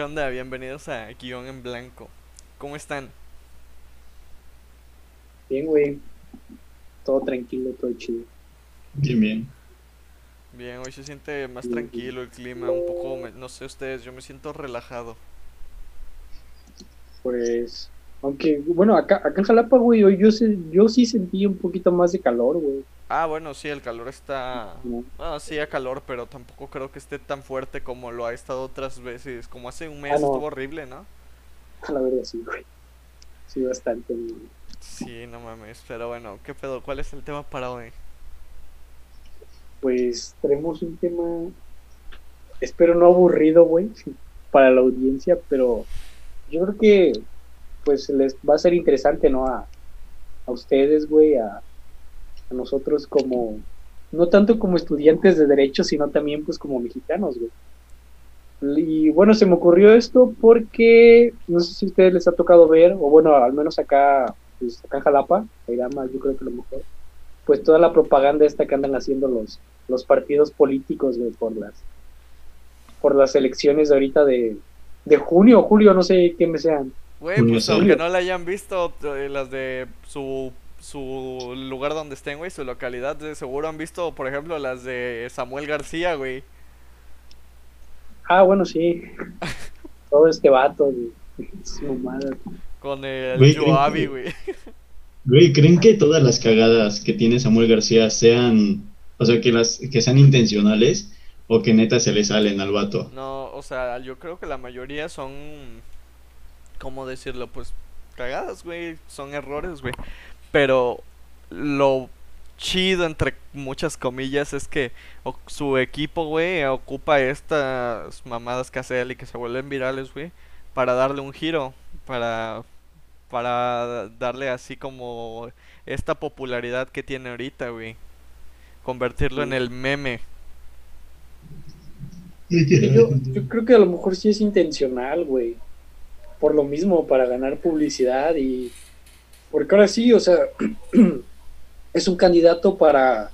¿Qué onda? Bienvenidos a Guión en Blanco. ¿Cómo están? Bien, güey. Todo tranquilo, todo chido. Bien, bien. Bien, hoy se siente más tranquilo el clima, un poco, me- no sé ustedes, yo me siento relajado. Pues, aunque, bueno, acá, acá en Jalapa, güey, hoy yo, se- yo sí sentí un poquito más de calor, güey. Ah, bueno, sí, el calor está... Ah, sí, a calor, pero tampoco creo que esté tan fuerte como lo ha estado otras veces. Como hace un mes Ah, no. estuvo horrible, ¿no? A la verdad, sí, güey. Sí, bastante, güey. Sí, no mames, pero bueno, ¿qué pedo? ¿Cuál es el tema para hoy? Pues tenemos un tema, espero no aburrido, güey, para la audiencia, pero yo creo que, pues, les va a ser interesante, ¿no? A, a ustedes, güey, a, a nosotros como, no tanto como estudiantes de derecho, sino también, pues, como mexicanos, güey. Y bueno, se me ocurrió esto porque no sé si a ustedes les ha tocado ver, o bueno, al menos acá, pues acá en Jalapa, Cairama, yo creo que lo mejor, pues toda la propaganda esta que andan haciendo los, los partidos políticos, güey, por las, por las elecciones de ahorita de, de junio o julio, no sé qué me sean. Güey, pues aunque no la hayan visto, eh, las de su, su lugar donde estén, güey, su localidad, de seguro han visto, por ejemplo, las de Samuel García, güey. Ah, bueno, sí. Todo este vato, güey. Su mamada. Con el Güey, ¿creen Joavi, que- güey. Güey, ¿creen que todas las cagadas que tiene Samuel García sean, o sea, que las que sean intencionales o que neta se le salen al vato? No, o sea, yo creo que la mayoría son, ¿cómo decirlo? Pues cagadas, güey, son errores, güey. Pero lo chido, entre muchas comillas, es que su equipo, güey, ocupa estas mamadas que hace él y que se vuelven virales, güey, para darle un giro, para, para darle así como esta popularidad que tiene ahorita, güey. Convertirlo en el meme. Yo, yo creo que a lo mejor sí es intencional, güey. Por lo mismo, para ganar publicidad y... Porque ahora sí, o sea, es un candidato para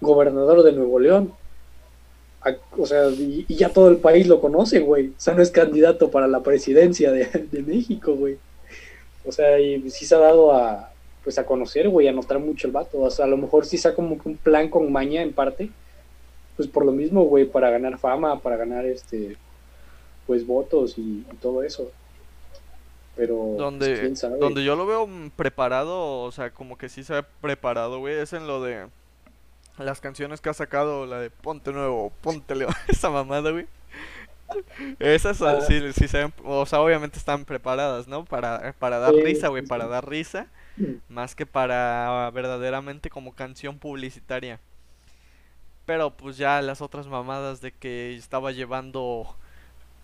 gobernador de Nuevo León. O sea, y, ya todo el país lo conoce, güey. O sea, no es candidato para la presidencia de, México, güey. O sea, y sí se ha dado a, pues a conocer, güey, a notar mucho el vato. O sea, a lo mejor sí sea como un plan con maña en parte pues por lo mismo, güey, para ganar fama, para ganar este, pues votos y todo eso. Pero, pues, Donde, quién sabe. donde yo lo veo preparado, o sea, como que sí se ha preparado, güey, es en lo de las canciones que ha sacado, la de Ponte Nuevo, Ponte León, esa mamada, güey. Esas ah, sí, sí se ven- o sea, obviamente están preparadas, ¿no? Para, para dar risa, güey, para dar risa, Mm. más que para verdaderamente como canción publicitaria. Pero pues ya las otras mamadas de que estaba llevando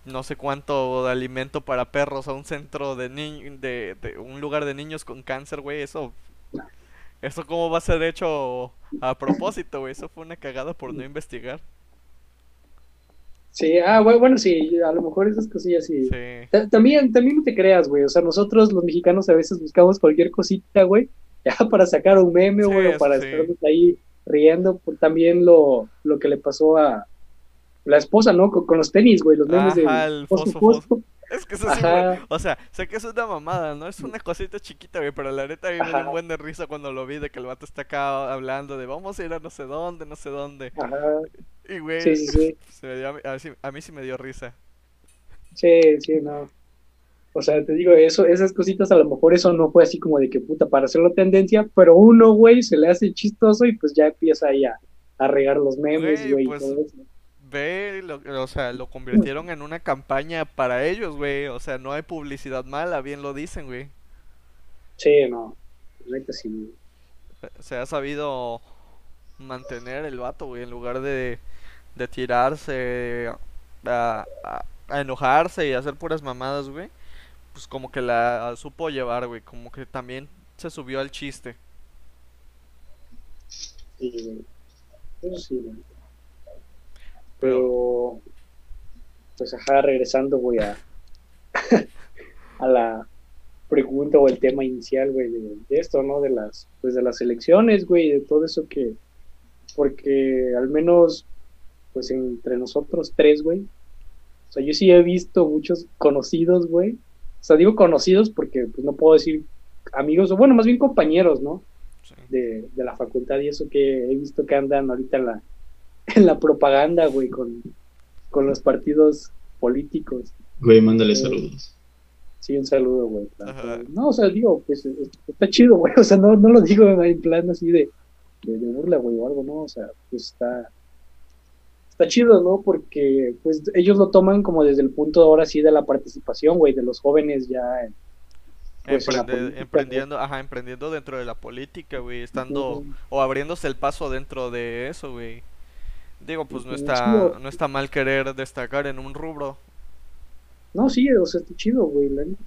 no sé cuánto de alimento para perros a un centro de niños, de, de un lugar de niños con cáncer, güey, eso, eso cómo va a ser hecho a propósito, güey, eso fue una cagada por no investigar. Sí, ah, bueno, bueno, sí, a lo mejor esas cosillas sí. Sí, Ta- También, también no te creas, güey. O sea, nosotros los mexicanos a veces buscamos cualquier cosita, güey, ya para sacar un meme, Sí, güey, o eso para sí. estarnos ahí riendo. Por también lo, lo que le pasó a la esposa, ¿no? Con, con los tenis, güey, los memes de Ajá, el fosfo, fosfo, fosfo. es que eso sí, güey, o sea, sé que es una mamada, ¿no? Es una cosita chiquita, güey, pero la neta a mí me dio un buen de risa cuando lo vi de que el vato está acá hablando de vamos a ir a no sé dónde, no sé dónde. Ajá. Y, güey, Sí, sí, sí. se me dio, a, mí, a, sí- a mí sí me dio risa. Sí, sí, no. O sea, te digo, eso, esas cositas a lo mejor eso no fue así como de que puta para hacerlo tendencia, pero uno, güey, se le hace chistoso y pues ya empieza ahí a, a regar los memes, Güey, güey, y pues, todo eso. Ve, lo, o sea, lo convirtieron en una campaña para ellos, güey. O sea, no hay publicidad mala, bien lo dicen, güey. Sí, no. Sí. Se ha sabido mantener el vato, güey, en lugar de, de tirarse a, a- a enojarse y hacer puras mamadas, güey. Pues como que la supo llevar, güey. Como que también se subió al chiste. Sí, güey. Eso sí, güey. Pero, pues ajá, regresando, güey, a, a la pregunta o el tema inicial, güey, de, de esto, ¿no? De las, pues de las elecciones, güey, de todo eso que, porque al menos, pues entre nosotros tres, güey, sea, yo sí he visto muchos conocidos, güey. O sea, digo conocidos porque pues no puedo decir amigos, o bueno, más bien compañeros, ¿no? Sí. De, de la facultad y eso que he visto que andan ahorita en la, en la propaganda, güey, con, con los partidos políticos. Güey, mándale Eh, saludos. Sí, un saludo, güey. No, o sea, digo, pues es- está chido, güey. O sea, no, no lo digo en plan así de, de, de burla, güey, o algo, ¿no? O sea, pues está, está chido, ¿no? Porque, pues, ellos lo toman como desde el punto ahora sí de la participación, güey, de los jóvenes ya. en- pues, en política, emprendiendo, ajá, emprendiendo dentro de la política, güey, estando o abriéndose el paso dentro de eso, güey. Digo, pues no Ujú, está chido. no está mal querer destacar en un rubro. No, sí, o sea, está chido, güey. la neta.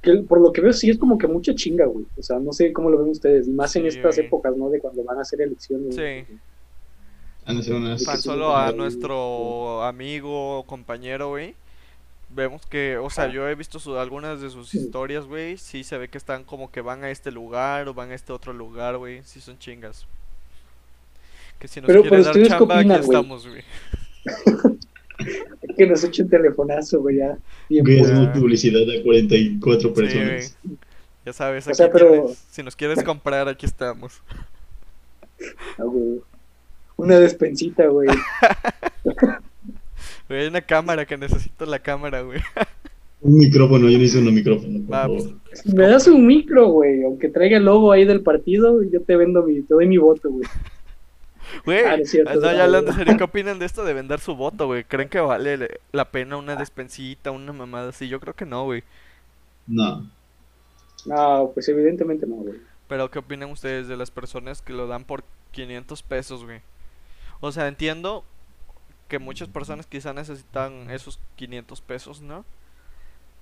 Que por lo que veo, sí es como que mucha chinga, güey. O sea, no sé cómo lo ven ustedes. Más en Sí, estas güey. épocas, ¿no? De cuando van a hacer elecciones. Sí. Tan solo a nuestro amigo, compañero, güey. Vemos que, o sea, yo he visto su- algunas de sus historias, güey. Sí se ve que están como que van a este lugar o van a este otro lugar, güey. Sí son chingas. Que si nos Pero, quiere pero dar ¿ustedes qué chamba, aquí güey? estamos, güey. Que nos eche un telefonazo, güey, ya. Bien Güey, hacemos publicidad a 44 Sí, personas. güey. Ya sabes, O aquí sea, pero- tienes. Si nos quieres comprar, aquí estamos. Ah, güey. Una despensita, güey. Güey, hay una cámara que necesito la cámara, güey. Un micrófono, yo necesito un micrófono, favor. pues, Me das un micro, güey. Aunque traiga el logo ahí del partido, yo te vendo mi, te doy mi voto, güey. Güey, Ah, no ya hablando serio, ¿qué opinan de esto de vender su voto, güey? ¿Creen que vale le- la pena una despensita, una mamada así? Yo creo que no, güey. No. No, pues evidentemente no, güey. Pero ¿qué opinan ustedes de las personas que lo dan por 500 pesos, güey? O sea, entiendo que muchas personas quizá necesitan esos 500 pesos, ¿no?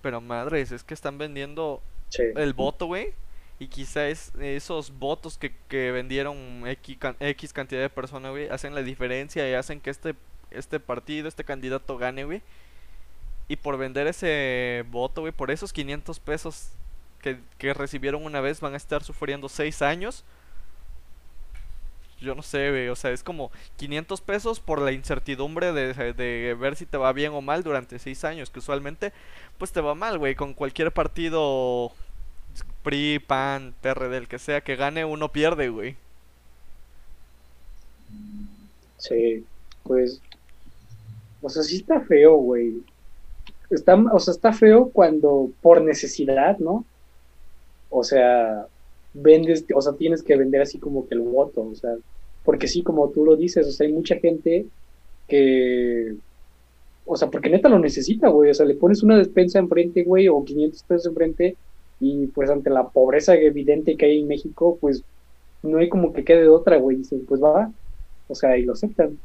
Pero madres, es que están vendiendo Sí. el voto, güey. Y quizá es esos votos que, que vendieron X, X cantidad de personas, güey, hacen la diferencia y hacen que este, este partido, este candidato gane, güey. Y por vender ese voto, güey, por esos 500 pesos que, que recibieron una vez, van a estar sufriendo 6 años. Yo no sé, güey, o sea, es como 500 pesos por la incertidumbre de, de ver si te va bien o mal durante 6 años, que usualmente pues te va mal, güey, con cualquier partido PRI, PAN, PRD, el que sea que gane, uno pierde, güey. Sí, pues, o sea, sí está feo, güey. Está, o sea, está feo cuando por necesidad, ¿no? O sea, vendes, o sea, tienes que vender así como que el voto, o sea, porque sí, como tú lo dices, o sea, hay mucha gente que, o sea, porque neta lo necesita, güey, o sea, le pones una despensa enfrente, güey, o 500 pesos enfrente, y pues ante la pobreza evidente que hay en México, pues no hay como que quede de otra, güey, dicen, pues va, o sea, y lo aceptan.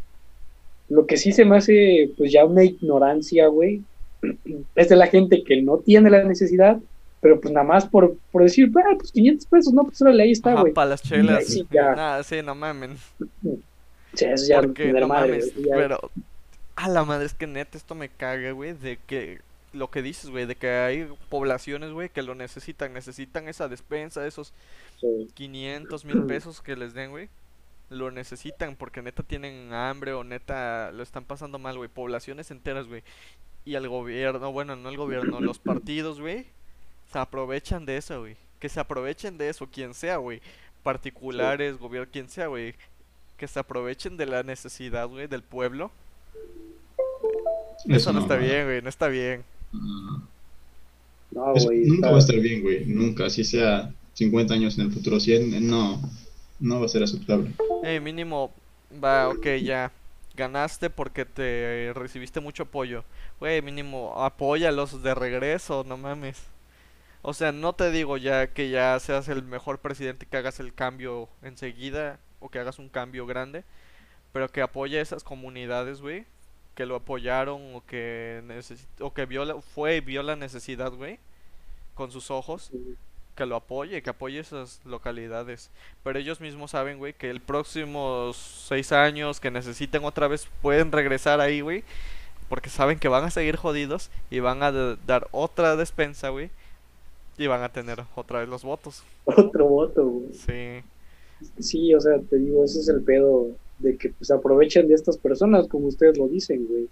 Lo que sí se me hace, pues ya una ignorancia, güey, es de la gente que no tiene la necesidad, pero pues nada más por, por decir, ah, pues 500 pesos, no, pues órale, ahí está, güey. para las chelas. Sí, sí, no mamen. Sí, eso ya Porque, no madre, mames, ya. pero... A la madre, es que neta, esto me caga, güey, de que... Lo que dices, güey, de que hay poblaciones, güey, que lo necesitan. Necesitan esa despensa, esos Sí, 500 mil pesos que les den, güey. Lo necesitan porque neta tienen hambre o neta lo están pasando mal, güey. Poblaciones enteras, güey. Y el gobierno, bueno, no el gobierno, los partidos, güey, se aprovechan de eso, güey. Que se aprovechen de eso, quien sea, güey. Particulares, gobierno, quien sea, güey. Que se aprovechen de la necesidad, güey, del pueblo. Eso no está va. bien, güey, no está bien. No. güey. nunca está- va a estar bien, güey. Nunca. Si sea 50 años en el futuro, 100, no. No va a ser aceptable. Eh, mínimo, va, ok, ya. Ganaste porque te recibiste mucho apoyo. Güey, mínimo, apóyalos de regreso, no mames. O sea, no te digo ya que ya seas el mejor presidente que hagas el cambio enseguida o que hagas un cambio grande, pero que apoye a esas comunidades, güey, que lo apoyaron o que o que vio la- fue y vio la necesidad, güey, con sus ojos que lo apoye, que apoye esas localidades. Pero ellos mismos saben, güey, que el próximo seis años que necesiten otra vez pueden regresar ahí, güey. Porque saben que van a seguir jodidos y van a dar otra despensa, güey. Y van a tener otra vez los votos. Otro voto, güey. Sí. Sí, o sea, te digo, ese es el pedo de que pues aprovechen de estas personas, como ustedes lo dicen, güey.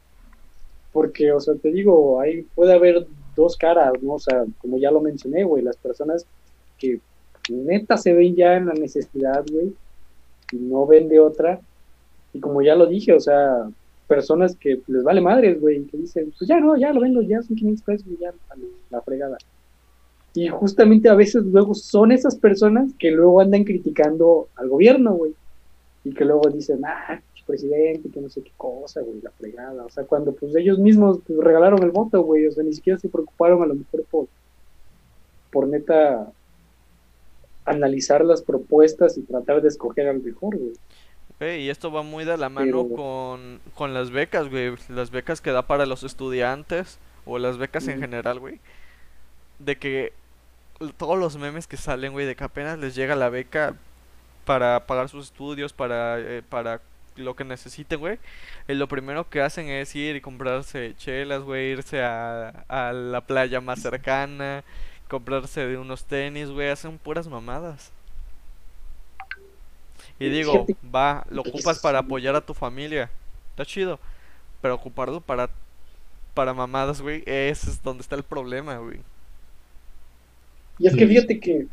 Porque, o sea, te digo, ahí puede haber dos caras, ¿no? O sea, como ya lo mencioné, güey, las personas que neta se ven ya en la necesidad, güey, y no ven de otra. Y como ya lo dije, o sea, personas que les vale madres, güey, que dicen, pues ya no, ya lo vendo, ya son 500 pesos ya a la fregada. Y justamente a veces luego son esas personas que luego andan criticando al gobierno, güey. Y que luego dicen, ah, presidente, que no sé qué cosa, güey, la fregada. O sea, cuando pues ellos mismos pues, regalaron el voto, güey, o sea, ni siquiera se preocuparon a lo mejor por, por neta analizar las propuestas y tratar de escoger al mejor, güey. y esto va muy de la mano con, con las becas, güey. Las becas que da para los estudiantes o las becas en general, güey. De que todos los memes que salen, güey, de que apenas les llega la beca para pagar sus estudios, para, eh, para lo que necesiten, güey. Y lo primero que hacen es ir y comprarse chelas, güey, irse a, a la playa más cercana, comprarse de unos tenis, güey, hacen puras mamadas. Y digo, va, lo ocupas para apoyar a tu familia. Está chido. Pero ocuparlo para para mamadas, güey, ese es donde está el problema, güey. Y es que fíjate que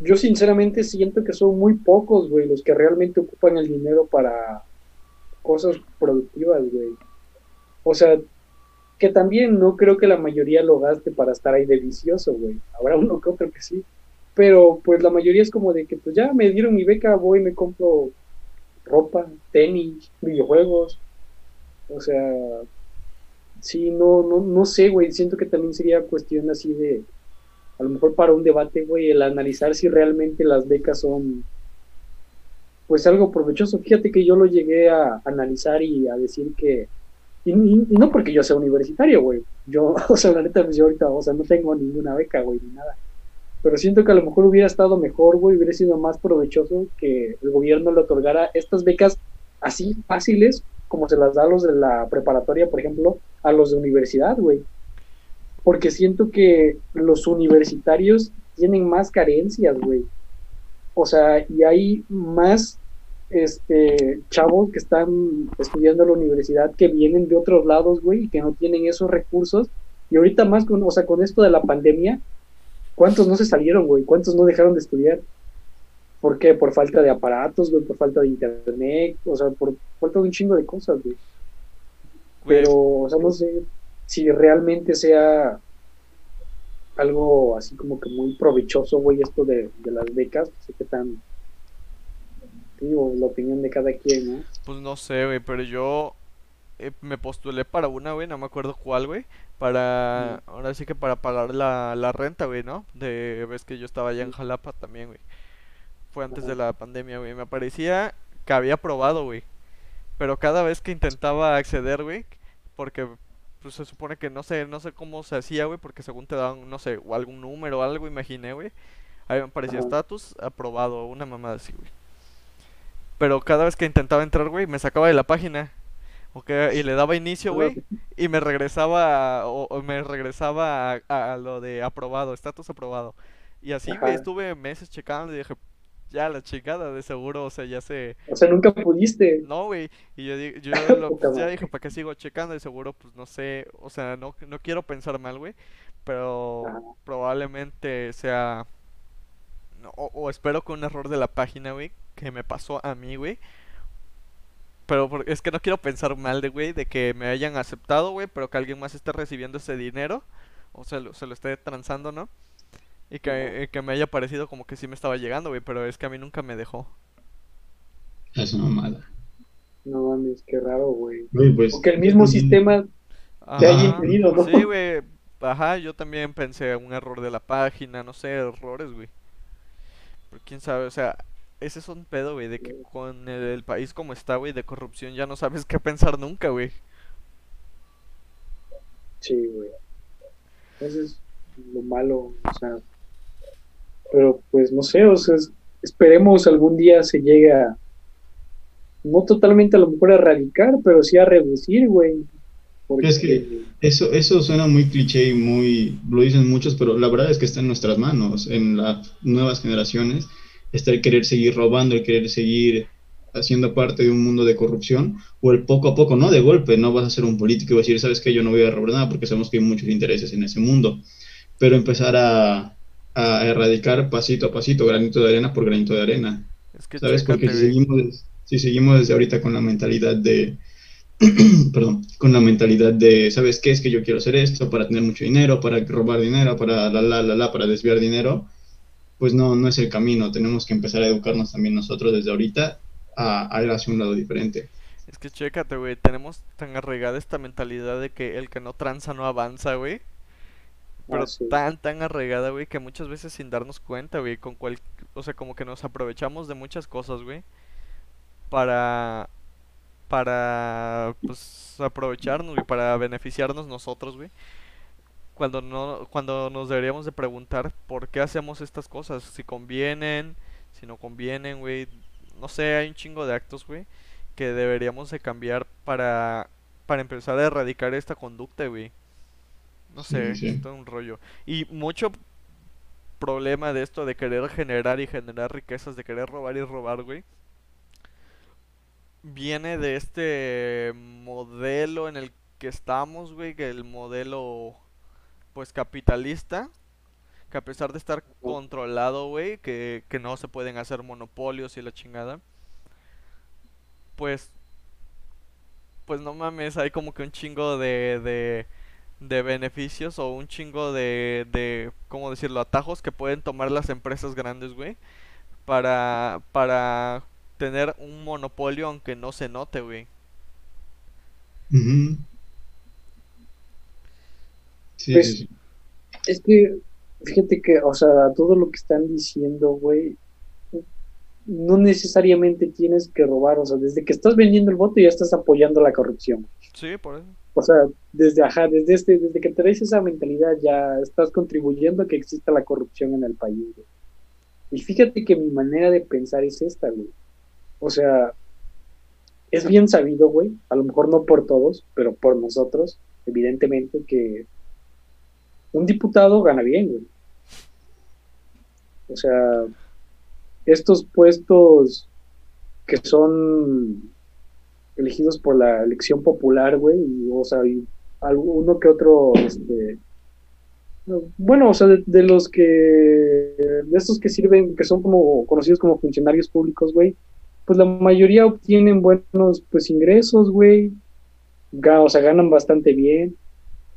yo sinceramente siento que son muy pocos, güey, los que realmente ocupan el dinero para cosas productivas, güey. O sea, que también no creo que la mayoría lo gaste para estar ahí delicioso, güey. Habrá uno que otro que sí. Pero pues la mayoría es como de que pues ya me dieron mi beca, voy y me compro ropa, tenis, videojuegos. O sea, sí, no, no, no sé, güey. Siento que también sería cuestión así de, a lo mejor para un debate, güey, el analizar si realmente las becas son pues algo provechoso. Fíjate que yo lo llegué a analizar y a decir que, y, no porque yo sea universitario, güey, yo, o sea, la neta, pues yo ahorita, o sea, no tengo ninguna beca, güey, ni nada. Pero siento que a lo mejor hubiera estado mejor, güey, hubiera sido más provechoso que el gobierno le otorgara estas becas así fáciles, como se las da a los de la preparatoria, por ejemplo, a los de universidad, güey. Porque siento que los universitarios tienen más carencias, güey o sea, y hay más este chavos que están estudiando en la universidad que vienen de otros lados, güey, y que no tienen esos recursos. Y ahorita más con, o sea, con esto de la pandemia, ¿cuántos no se salieron, güey? ¿Cuántos no dejaron de estudiar? ¿Por qué? Por falta de aparatos, güey, por falta de internet, o sea, por falta de un chingo de cosas, güey. Pero, o sea, no sé si realmente sea algo así como que muy provechoso, güey, esto de, las becas, no sé qué tan, digo, la opinión de cada quien, ¿no? Pues no sé, güey, pero yo eh, me postulé para una, güey, no me acuerdo cuál, güey, para, ahora sí que para pagar la, la renta, güey, ¿no? De, ves que yo estaba allá en Jalapa también, güey. Fue antes de la pandemia, güey, me parecía que había probado, güey. Pero cada vez que intentaba acceder, güey, porque pues se supone que no sé, no sé cómo se hacía, güey, porque según te daban, no sé, o algún número o algo, imaginé, güey. Ahí me aparecía estatus, aprobado, una mamada así, güey. Pero cada vez que intentaba entrar, güey, me sacaba de la página. Okay, y le daba inicio, güey, y me regresaba, o, me regresaba a, lo de aprobado, estatus aprobado. Y así, güey, estuve meses checando y dije, ya la chingada, de seguro, o sea, ya se... O sea, nunca pudiste. No, güey, y yo, yo ya dije, ¿para qué sigo checando? De seguro, pues no sé, o sea, no, no quiero pensar mal, güey, pero probablemente sea... o, espero que un error de la página, güey, que me pasó a mí, güey. Pero es que no quiero pensar mal de, güey, de que me hayan aceptado, güey, pero que alguien más esté recibiendo ese dinero, o se lo, se lo esté transando, ¿no? Y que, que, me haya parecido como que sí me estaba llegando, güey, pero es que a mí nunca me dejó. Es una mala. No mames, qué raro, güey. Pues, Porque el mismo sistema te haya impedido, ¿no? Sí, güey. Ajá, yo también pensé un error de la página, no sé, errores, güey. Pero quién sabe, o sea, ese es un pedo, güey, de que con el, país como está, güey, de corrupción ya no sabes qué pensar nunca, güey. Sí, güey. Eso es lo malo, o sea, pero pues no sé, o sea, esperemos algún día se llegue a, no totalmente a lo mejor a erradicar, pero sí a reducir, güey. Es que eso, eso suena muy cliché y muy, lo dicen muchos, pero la verdad es que está en nuestras manos, en las nuevas generaciones, está el querer seguir robando, el querer seguir haciendo parte de un mundo de corrupción, o el poco a poco, no de golpe, no vas a ser un político y vas a decir, sabes que yo no voy a robar nada porque sabemos que hay muchos intereses en ese mundo, pero empezar a, a erradicar pasito a pasito, granito de arena por granito de arena. Es que ¿Sabes? Porque si seguimos, si seguimos desde ahorita con la mentalidad de, perdón, con la mentalidad de, ¿sabes qué? Es que yo quiero hacer esto para tener mucho dinero, para robar dinero, para la, la, la, la, para desviar dinero, pues no, no es el camino. Tenemos que empezar a educarnos también nosotros desde ahorita a, a ir hacia un lado diferente. Es que chécate, güey. Tenemos tan arraigada esta mentalidad de que el que no tranza no avanza, güey. Pero Ah, sí. tan, tan arraigada, güey, que muchas veces sin darnos cuenta, güey, con cual... O sea, como que nos aprovechamos de muchas cosas, güey. Para... Para... Pues aprovecharnos, güey, para beneficiarnos nosotros, güey. Cuando no... Cuando nos deberíamos de preguntar por qué hacemos estas cosas. Si convienen, si no convienen, güey. No sé, hay un chingo de actos, güey, que deberíamos de cambiar para... Para empezar a erradicar esta conducta, güey. No sé, sí. es todo un rollo. Y mucho problema de esto de querer generar y generar riquezas, de querer robar y robar, güey. Viene de este modelo en el que estamos, güey, que el modelo, pues, capitalista, que a pesar de estar controlado, güey, que, que no se pueden hacer monopolios y la chingada, pues, pues no mames, hay como que un chingo de, de, de beneficios o un chingo de, de, ¿cómo decirlo? Atajos que pueden tomar las empresas grandes, güey, para, para tener un monopolio aunque no se note, güey. Sí, Pues, sí. Es que, fíjate que, o sea, todo lo que están diciendo, güey, no necesariamente tienes que robar, o sea, desde que estás vendiendo el voto ya estás apoyando la corrupción. Sí, por eso. O sea, desde, ajá, desde este, desde que traes esa mentalidad ya estás contribuyendo a que exista la corrupción en el país, güey. Y fíjate que mi manera de pensar es esta, güey. O sea, es bien sabido, güey, a lo mejor no por todos, pero por nosotros, evidentemente, que un diputado gana bien, güey. O sea, estos puestos que son elegidos por la elección popular, güey, y, o sea, y alguno que otro, este, bueno, o sea, de, los que, de estos que sirven, que son como conocidos como funcionarios públicos, güey, pues la mayoría obtienen buenos, pues, ingresos, güey, o sea, ganan bastante bien,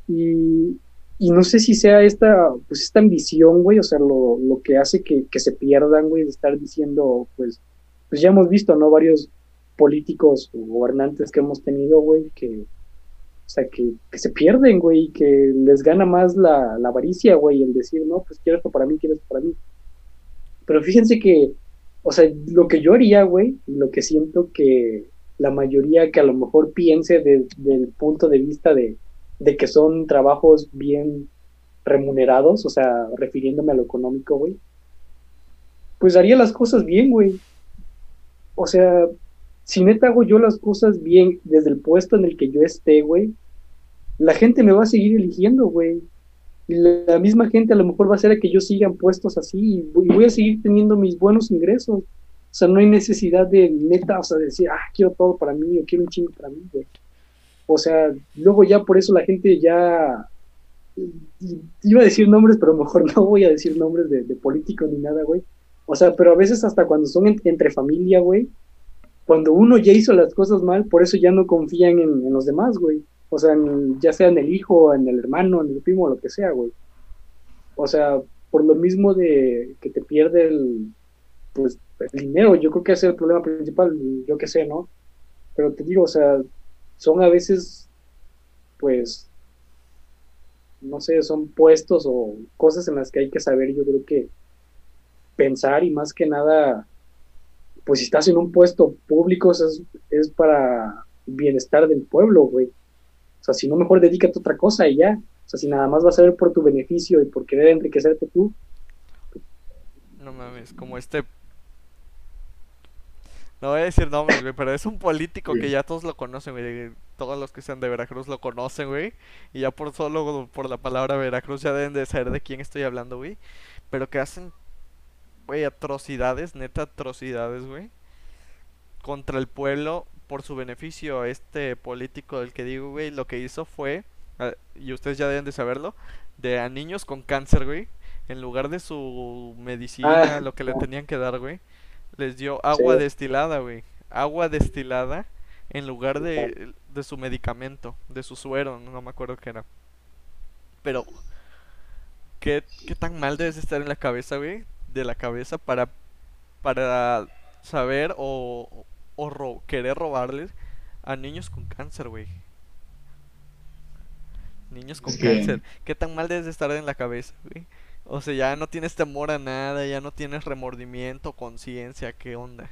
y, y no sé si sea esta, pues, esta ambición, güey, o sea, lo, lo que hace que, que se pierdan, güey, de estar diciendo, pues, pues ya hemos visto, ¿no? Varios políticos o gobernantes que hemos tenido, güey, que, o sea, que, se pierden, güey, que les gana más la, la avaricia, güey, el decir, no, pues quiero esto para mí, quiero esto para mí. Pero fíjense que, o sea, lo que yo haría, güey, lo que siento que la mayoría que a lo mejor piense de- del punto de vista de, de que son trabajos bien remunerados, o sea, refiriéndome a lo económico, güey, pues haría las cosas bien, güey. O sea, si neta hago yo las cosas bien desde el puesto en el que yo esté, güey, la gente me va a seguir eligiendo, güey. Y la, misma gente a lo mejor va a hacer que yo siga en puestos así y voy, a seguir teniendo mis buenos ingresos. O sea, no hay necesidad de neta, o sea, decir, ah, quiero todo para mí o quiero un chingo para mí, güey. O sea, luego ya por eso la gente ya iba a decir nombres, pero mejor no voy a decir nombres de, de políticos ni nada, güey. O sea, pero a veces hasta cuando son en- entre familia, güey, cuando uno ya hizo las cosas mal, por eso ya no confían en, los demás, güey. O sea, en- ya sea en el hijo, en el hermano, en el primo, lo que sea, güey. O sea, por lo mismo de que te pierde el, pues, el dinero, yo creo que ese es el problema principal, yo qué sé, ¿no? Pero te digo, o sea, son a veces, pues, no sé, son puestos o cosas en las que hay que saber, yo creo que pensar y más que nada, pues si estás en un puesto público, es, es para bienestar del pueblo, güey. O sea, si no, mejor dedícate a otra cosa y ya. O sea, si nada más vas a ver por tu beneficio y por querer enriquecerte tú, No mames, como este... No voy a decir nombres, güey, pero es un político que ya todos lo conocen, güey. Todos los que sean de Veracruz lo conocen, güey. Y ya por solo por la palabra Veracruz ya deben de saber de quién estoy hablando, güey. Pero que hacen, güey, atrocidades, neta atrocidades, güey. contra el pueblo por su beneficio. Este político del que digo, güey, lo que hizo fue, y ustedes ya deben de saberlo, de a niños con cáncer, güey, en lugar de su medicina, Ah, lo que le tenían que dar, güey, les dio agua Sí. destilada, güey. Agua destilada en lugar de, de su medicamento, de su suero, no me acuerdo qué era. Pero, ¿qué, qué tan mal debes estar en la cabeza, güey? De la cabeza para, para saber o, o ro- querer robarles a niños con cáncer, güey. Niños con cáncer. ¿Qué tan mal debes de estar en la cabeza, güey? O sea, ya no tienes temor a nada, ya no tienes remordimiento, conciencia, ¿qué onda?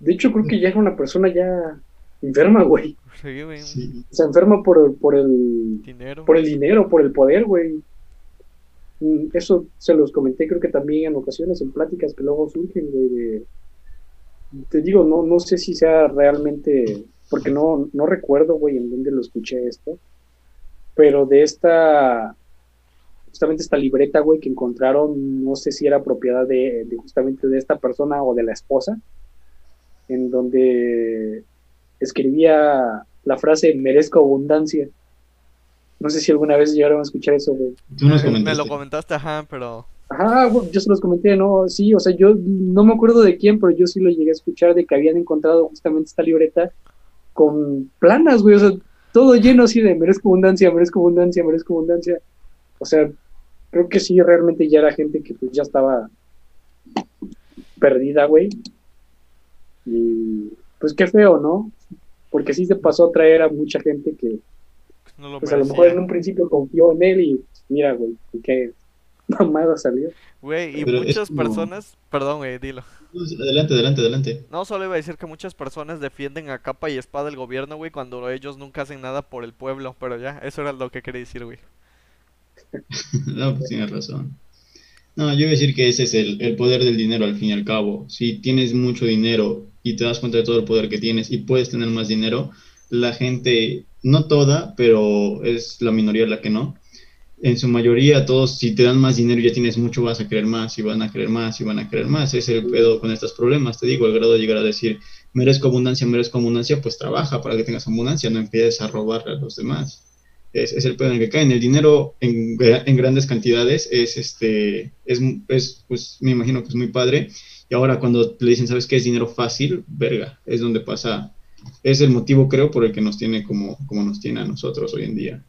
De hecho, creo que ya era una persona ya enferma, güey. Sí, güey, Sí. O sea, enferma por, por el dinero. por el dinero, por el poder, güey. Mm, Eso se los comenté, creo que también en ocasiones, en pláticas que luego surgen, de... Te digo, no, no sé si sea realmente, porque no, no recuerdo, güey, en dónde lo escuché esto, pero de esta, justamente esta libreta, güey, que encontraron, no sé si era propiedad de justamente de esta persona o de la esposa, en donde escribía la frase merezco abundancia. No sé si alguna vez llegaron a escuchar eso, güey. Tú nos Me lo comentaste, ajá, pero... Ajá, güey, yo se los comenté, ¿no? Sí, o sea, yo no me acuerdo de quién, pero yo sí lo llegué a escuchar de que habían encontrado justamente esta libreta con planas, güey, o sea, todo lleno así de merezco abundancia, merezco abundancia, merezco abundancia. O sea, creo que sí, realmente ya era gente que pues ya estaba perdida, güey. Y pues qué feo, ¿no? Porque sí se pasó a traer a mucha gente que No lo pues a lo mejor en un principio confió en él y pues, mira, güey, qué mamada salió. Güey, y Pero muchas como- personas... Perdón, güey, dilo. Adelante, adelante, adelante. No, solo iba a decir que muchas personas defienden a capa y espada el gobierno, güey, cuando ellos nunca hacen nada por el pueblo. Pero ya, eso era lo que quería decir, güey. No, pues tienes razón. No, yo iba a decir que ese es el, el poder del dinero al fin y al cabo. Si tienes mucho dinero y te das cuenta de todo el poder que tienes y puedes tener más dinero, la gente, no toda, pero es la minoría la que no. En su mayoría, todos, si te dan más dinero ya tienes mucho, vas a querer más y van a querer más y van a querer más. Es el pedo con estos problemas. Te digo, al grado de llegar a decir, merezco abundancia, merezco abundancia, pues trabaja para que tengas abundancia, no empieces a robarle a los demás es, el pedo en el que caen. El dinero en, en grandes cantidades es, este, es, es, pues, me imagino que es muy padre. Y ahora cuando le dicen, ¿sabes qué? Es dinero fácil, verga, es donde pasa, es el motivo, creo, por el que nos tiene como, como nos tiene a nosotros hoy en día.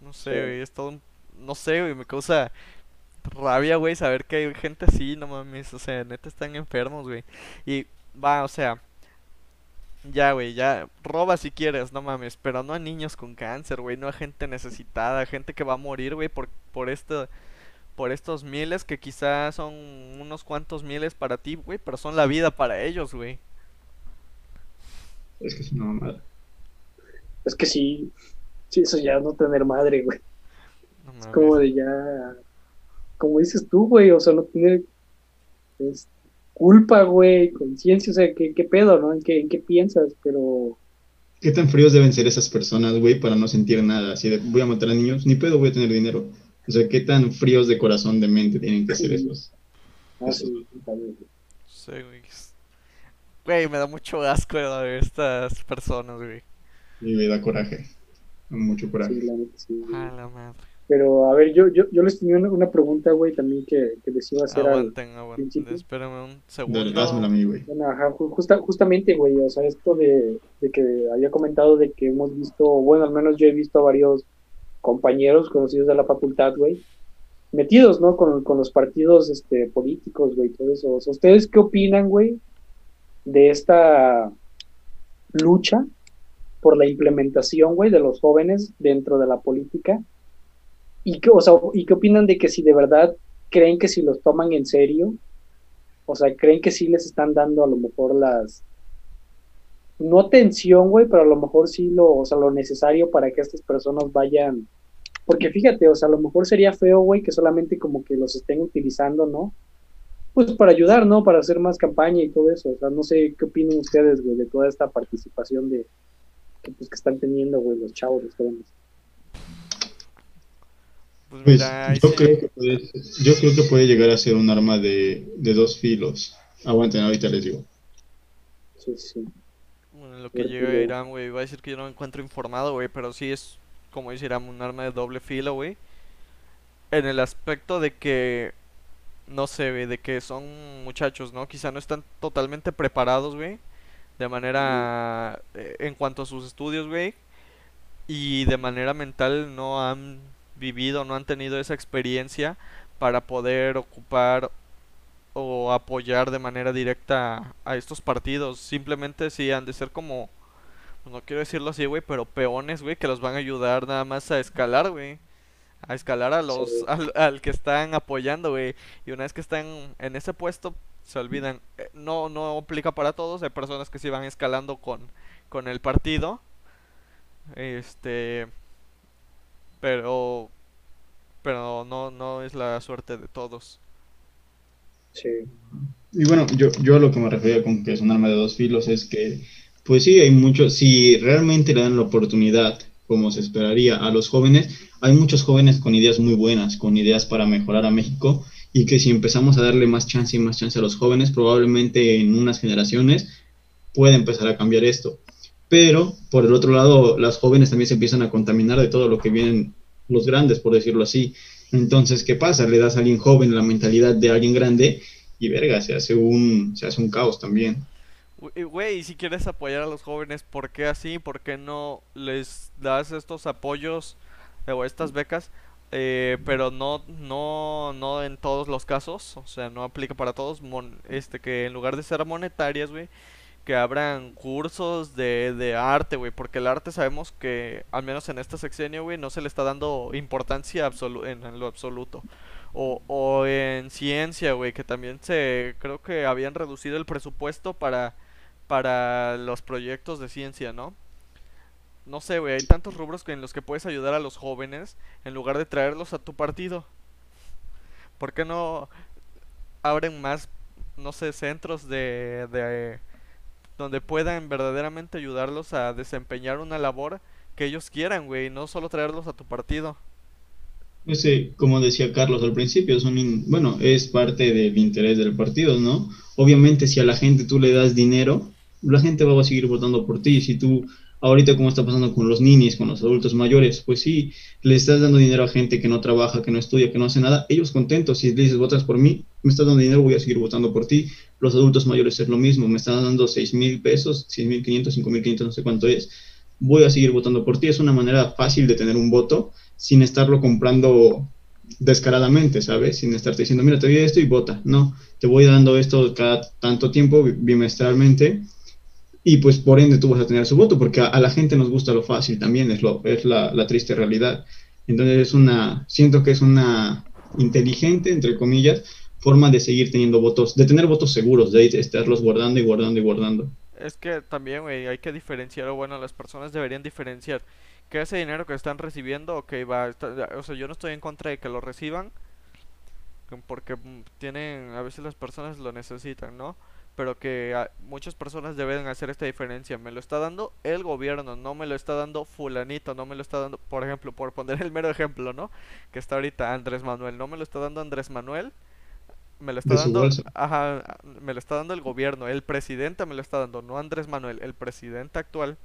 No sé, güey, es todo un... No sé, güey, me causa rabia, güey, saber que hay gente así, no mames, o sea, neta están enfermos, güey. Y va, o sea, ya, güey, ya, roba si quieres, no mames, pero no a niños con cáncer, güey, no a gente necesitada, gente que va a morir, güey, por, por esto, por estos miles que quizás son unos cuantos miles para ti, güey, pero son la vida para ellos, güey. Es que es una mamada. Es que sí, sí, eso ya no tener madre, güey. No Es como de ya, como dices tú, güey, o sea, no tener es, culpa, güey, conciencia, o sea, ¿qué, qué pedo, no? ¿En qué, en qué piensas? Pero, ¿Qué tan fríos deben ser esas personas, güey, para no sentir nada? Así de, voy a matar a niños, ni pedo, voy a tener dinero. O sea, ¿qué tan fríos de corazón, de mente tienen que ser esos? ah, sí. No sé, güey. Güey, me da mucho asco de ver estas personas, güey. Y me da coraje, mucho coraje. Sí, la neta, sí. A la madre. Pero, a ver, yo, yo, yo les tenía una, una pregunta, güey, también que, que les iba a hacer al, Aguanten, aguanten. principio. Espérame un segundo. házmelo a mí, güey. Bueno, ajá, ju- justa- justamente, güey, o sea, esto de, de que había comentado de que hemos visto, bueno, al menos yo he visto a varios compañeros conocidos de la facultad, güey, metidos, ¿no? Con, con los partidos este, políticos, güey, todo eso. O sea, ¿ustedes qué opinan, güey, de esta lucha por la implementación, güey, de los jóvenes dentro de la política? ¿Y qué, o sea, ¿y qué opinan de que si de verdad creen que si los toman en serio, o sea, creen que sí les están dando a lo mejor las no atención, güey, pero a lo mejor sí lo, o sea, lo necesario para que estas personas vayan porque fíjate, o sea, a lo mejor sería feo, güey, que solamente como que los estén utilizando, ¿no? Pues para ayudar, ¿no? Para hacer más campaña y todo eso. O sea, no sé qué opinan ustedes, güey, de toda esta participación de que, pues, que están teniendo, güey, los chavos, los jóvenes. Pues mira, ahí yo sí. creo que puede, yo creo que puede llegar a ser un arma de, de dos filos. Aguanten, ahorita les digo. Sí, sí. Bueno, en lo que tú- Irán, güey, iba a decir que yo no me encuentro informado, güey, pero sí es, como dice Irán, un arma de doble filo, güey. En el aspecto de que, no sé, güey, de que son muchachos, ¿no? Quizá no están totalmente preparados, güey, de manera, eh, en cuanto a sus estudios, güey, y de manera mental no han vivido, no han tenido esa experiencia para poder ocupar o apoyar de manera directa a estos partidos. Simplemente sí han de ser como, no quiero decirlo así, güey, pero peones, güey, que los van a ayudar nada más a escalar, güey. A escalar a los, Sí. al, al que están apoyando, güey. Y una vez que están en ese puesto, se olvidan. Eh, No, no aplica para todos. Hay personas que sí van escalando con, con el partido. Este, pero, pero no, no es la suerte de todos. Sí. Y bueno, yo, yo a lo que me refería con que es un arma de dos filos es que, pues sí, hay muchos, si realmente le dan la oportunidad, como se esperaría, a los jóvenes, hay muchos jóvenes con ideas muy buenas, con ideas para mejorar a México, y que si empezamos a darle más chance y más chance a los jóvenes, probablemente en unas generaciones puede empezar a cambiar esto. Pero, por el otro lado, las jóvenes también se empiezan a contaminar de todo lo que vienen los grandes, por decirlo así. Entonces, ¿qué pasa? Le das a alguien joven la mentalidad de alguien grande y verga, se hace un, se hace un caos también. Güey, si quieres apoyar a los jóvenes, ¿por qué así? ¿Por qué no les das estos apoyos o estas becas? Eh, pero no, no, no en todos los casos, o sea, no aplica para todos, mon- este, que en lugar de ser monetarias, güey, que abran cursos de, de arte, güey, porque el arte sabemos que, al menos en este sexenio, güey, no se le está dando importancia absolu- en, en lo absoluto. O, o en ciencia, güey, que también se, creo que habían reducido el presupuesto para, para los proyectos de ciencia, ¿no? No sé, güey, hay tantos rubros en los que puedes ayudar a los jóvenes en lugar de traerlos a tu partido. ¿Por qué no abren más, no sé, centros de, de donde puedan verdaderamente ayudarlos a desempeñar una labor que ellos quieran, güey, no solo traerlos a tu partido? Ese, como decía Carlos al principio, es un in- bueno, es parte del interés del partido, ¿no? Obviamente, si a la gente tú le das dinero, la gente va a seguir votando por ti. Si tú, ahorita como está pasando con los ninis, con los adultos mayores, pues sí, le estás dando dinero a gente que no trabaja, que no estudia, que no hace nada, ellos contentos. Si le dices, votas por mí, me estás dando dinero, voy a seguir votando por ti. Los adultos mayores es lo mismo, me están dando seis mil pesos, seis mil quinientos, cinco mil quinientos, no sé cuánto es. Voy a seguir votando por ti. Es una manera fácil de tener un voto sin estarlo comprando descaradamente, ¿sabes? Sin estarte diciendo, mira, te doy esto y vota. No, te voy dando esto cada tanto tiempo, bi- bimestralmente, y pues por ende tú vas a tener su voto, porque a, la gente nos gusta lo fácil también, es, lo, es la, triste realidad. Entonces es una, siento que es una inteligente, entre comillas, forma de seguir teniendo votos, de tener votos seguros, de estarlos guardando y guardando y guardando. Es que también, güey, hay que diferenciar, o bueno, las personas deberían diferenciar que ese dinero que están recibiendo, ok, va, o sea, yo no estoy en contra de que lo reciban, que- porque tienen, a veces las personas lo necesitan, ¿no? Pero que muchas personas deben hacer esta diferencia. Me lo está dando el gobierno, no me lo está dando fulanito, no me lo está dando, por ejemplo, por poner el mero ejemplo, ¿no? Que está ahorita Andrés Manuel, no me lo está dando Andrés Manuel, me lo está dando, ajá, me lo está dando el gobierno, el presidente me lo está dando, no Andrés Manuel, el presidente actual.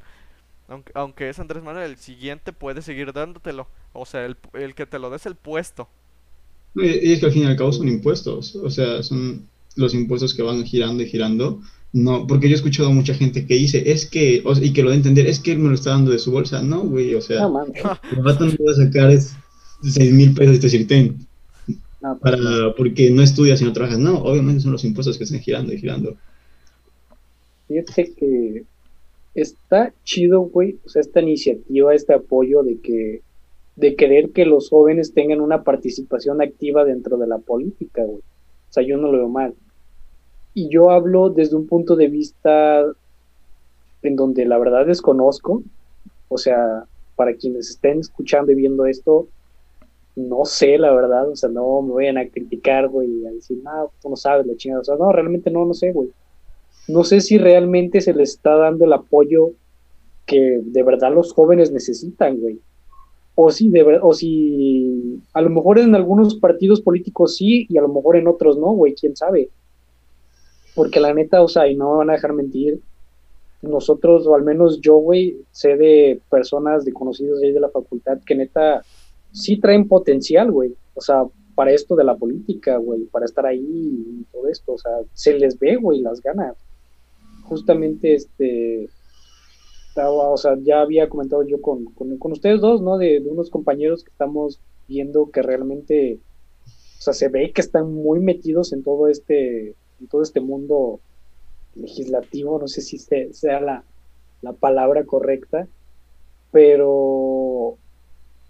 Aunque, aunque es Andrés Manuel, el siguiente puede seguir dándotelo. O sea, el, el que te lo des el puesto. Y y es que al fin y al cabo son impuestos, o sea, son los impuestos que van girando y girando. No, porque yo he escuchado a mucha gente que dice, es que, o sea, y que lo de entender, es que él me lo está dando de su bolsa. No, güey, o sea, No, mames. el vato no te va a sacar es seis mil pesos y te decir, ten, No, pues, para, porque no estudias y no trabajas. No, obviamente son los impuestos que están girando y girando. Fíjate que está chido, güey, o sea, esta iniciativa, este apoyo de que, de querer que los jóvenes tengan una participación activa dentro de la política, güey. O sea, yo no lo veo mal. Y yo hablo desde un punto de vista en donde la verdad desconozco, o sea, para quienes estén escuchando y viendo esto, no sé, la verdad, o sea, no me vayan a criticar, güey, a decir, no, tú no sabes la chingada, o sea, no, realmente no, no sé, güey no sé si realmente se le está dando el apoyo que de verdad los jóvenes necesitan, güey. O si, de o si a lo mejor en algunos partidos políticos sí y a lo mejor en otros no, güey, quién sabe. Porque la neta, o sea, y no van a dejar mentir, nosotros, o al menos yo, güey, sé de personas, de conocidos ahí de la facultad que neta sí traen potencial, güey. O sea, para esto de la política, güey, para estar ahí y todo esto, o sea, se les ve, güey, las ganas. Justamente, este, estaba, o sea, ya había comentado yo con, con, con ustedes dos, ¿no? De, de, unos compañeros que estamos viendo que realmente, o sea, se ve que están muy metidos en todo este, todo este mundo legislativo, no sé si sea la, la palabra correcta, pero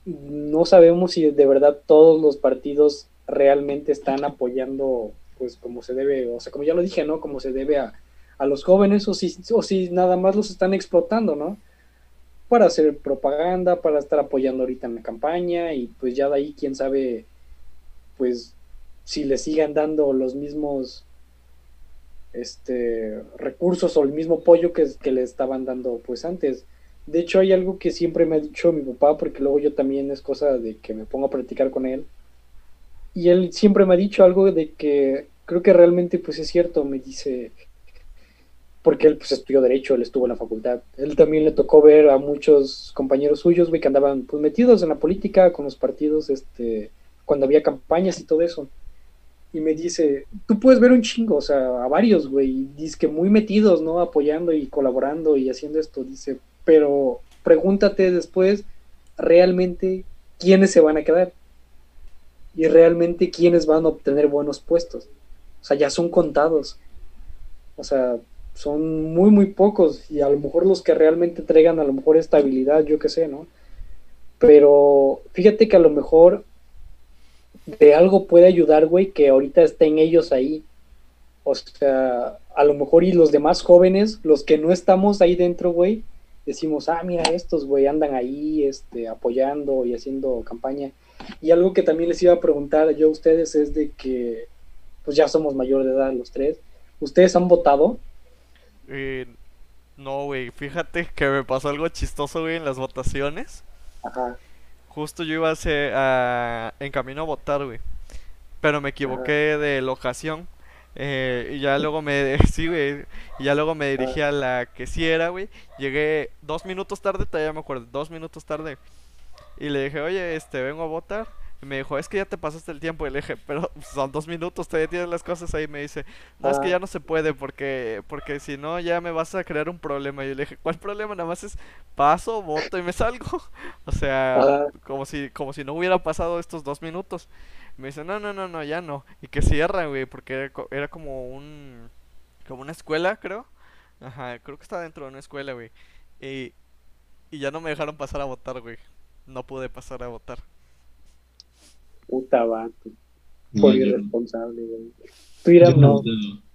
no sabemos si de verdad todos los partidos realmente están apoyando, pues como se debe, o sea, como ya lo dije, ¿no? Como se debe a, a los jóvenes, o si, o si nada más los están explotando, ¿no? Para hacer propaganda, para estar apoyando ahorita en la campaña, y pues ya de ahí, quién sabe, pues si le sigan dando los mismos este recursos o el mismo apoyo que, que le estaban dando pues antes. De hecho, hay algo que siempre me ha dicho mi papá, porque luego yo también es cosa de que me pongo a practicar con él. Y él siempre me ha dicho algo de que creo que realmente pues es cierto, me dice, porque él pues estudió derecho, él estuvo en la facultad. Él también le tocó ver a muchos compañeros suyos, que andaban pues metidos en la política, con los partidos, este, cuando había campañas y todo eso. Y me dice, tú puedes ver un chingo, o sea, a varios, güey, dice que muy metidos, ¿no? Apoyando y colaborando y haciendo esto, dice, pero pregúntate después realmente quiénes se van a quedar y realmente quiénes van a obtener buenos puestos. O sea, ya son contados. O sea, son muy, muy pocos y a lo mejor los que realmente traigan a lo mejor estabilidad, yo qué sé, ¿no? Pero fíjate que a lo mejor de algo puede ayudar, güey, que ahorita estén ellos ahí. O sea, a lo mejor y los demás jóvenes, los que no estamos ahí dentro, güey, decimos, ah, mira, estos, güey, andan ahí este, apoyando y haciendo campaña. Y algo que también les iba a preguntar yo a ustedes es de que, pues ya somos mayor de edad los tres. ¿Ustedes han votado? Eh, no, güey, fíjate que me pasó algo chistoso, güey, en las votaciones. Ajá. Justo yo iba a ser, en camino a votar, güey. Pero me equivoqué de locación. Eh, y ya luego me. Sí, güey. Y ya luego me dirigí a la que sí era, güey. Llegué dos minutos tarde, todavía me acuerdo. Dos minutos tarde. Y le dije, oye, este, vengo a votar. Y me dijo, es que ya te pasaste el tiempo. Y le dije, pero son dos minutos, todavía tienes las cosas ahí. Me dice, no, es que ya no se puede porque porque si no ya me vas a crear un problema. Y yo le dije, ¿cuál problema? Nada más es paso, voto y me salgo. o sea, como si, como si no hubiera pasado estos dos minutos. Me dice, no, no, no, no, ya no. Y que cierra, güey, porque era, era como un... Como una escuela, creo. Ajá, creo que está dentro de una escuela, güey. Y, y ya no me dejaron pasar a votar, güey. No pude pasar a votar. Puta vato. Por no, irresponsable, güey. Tú irás, no.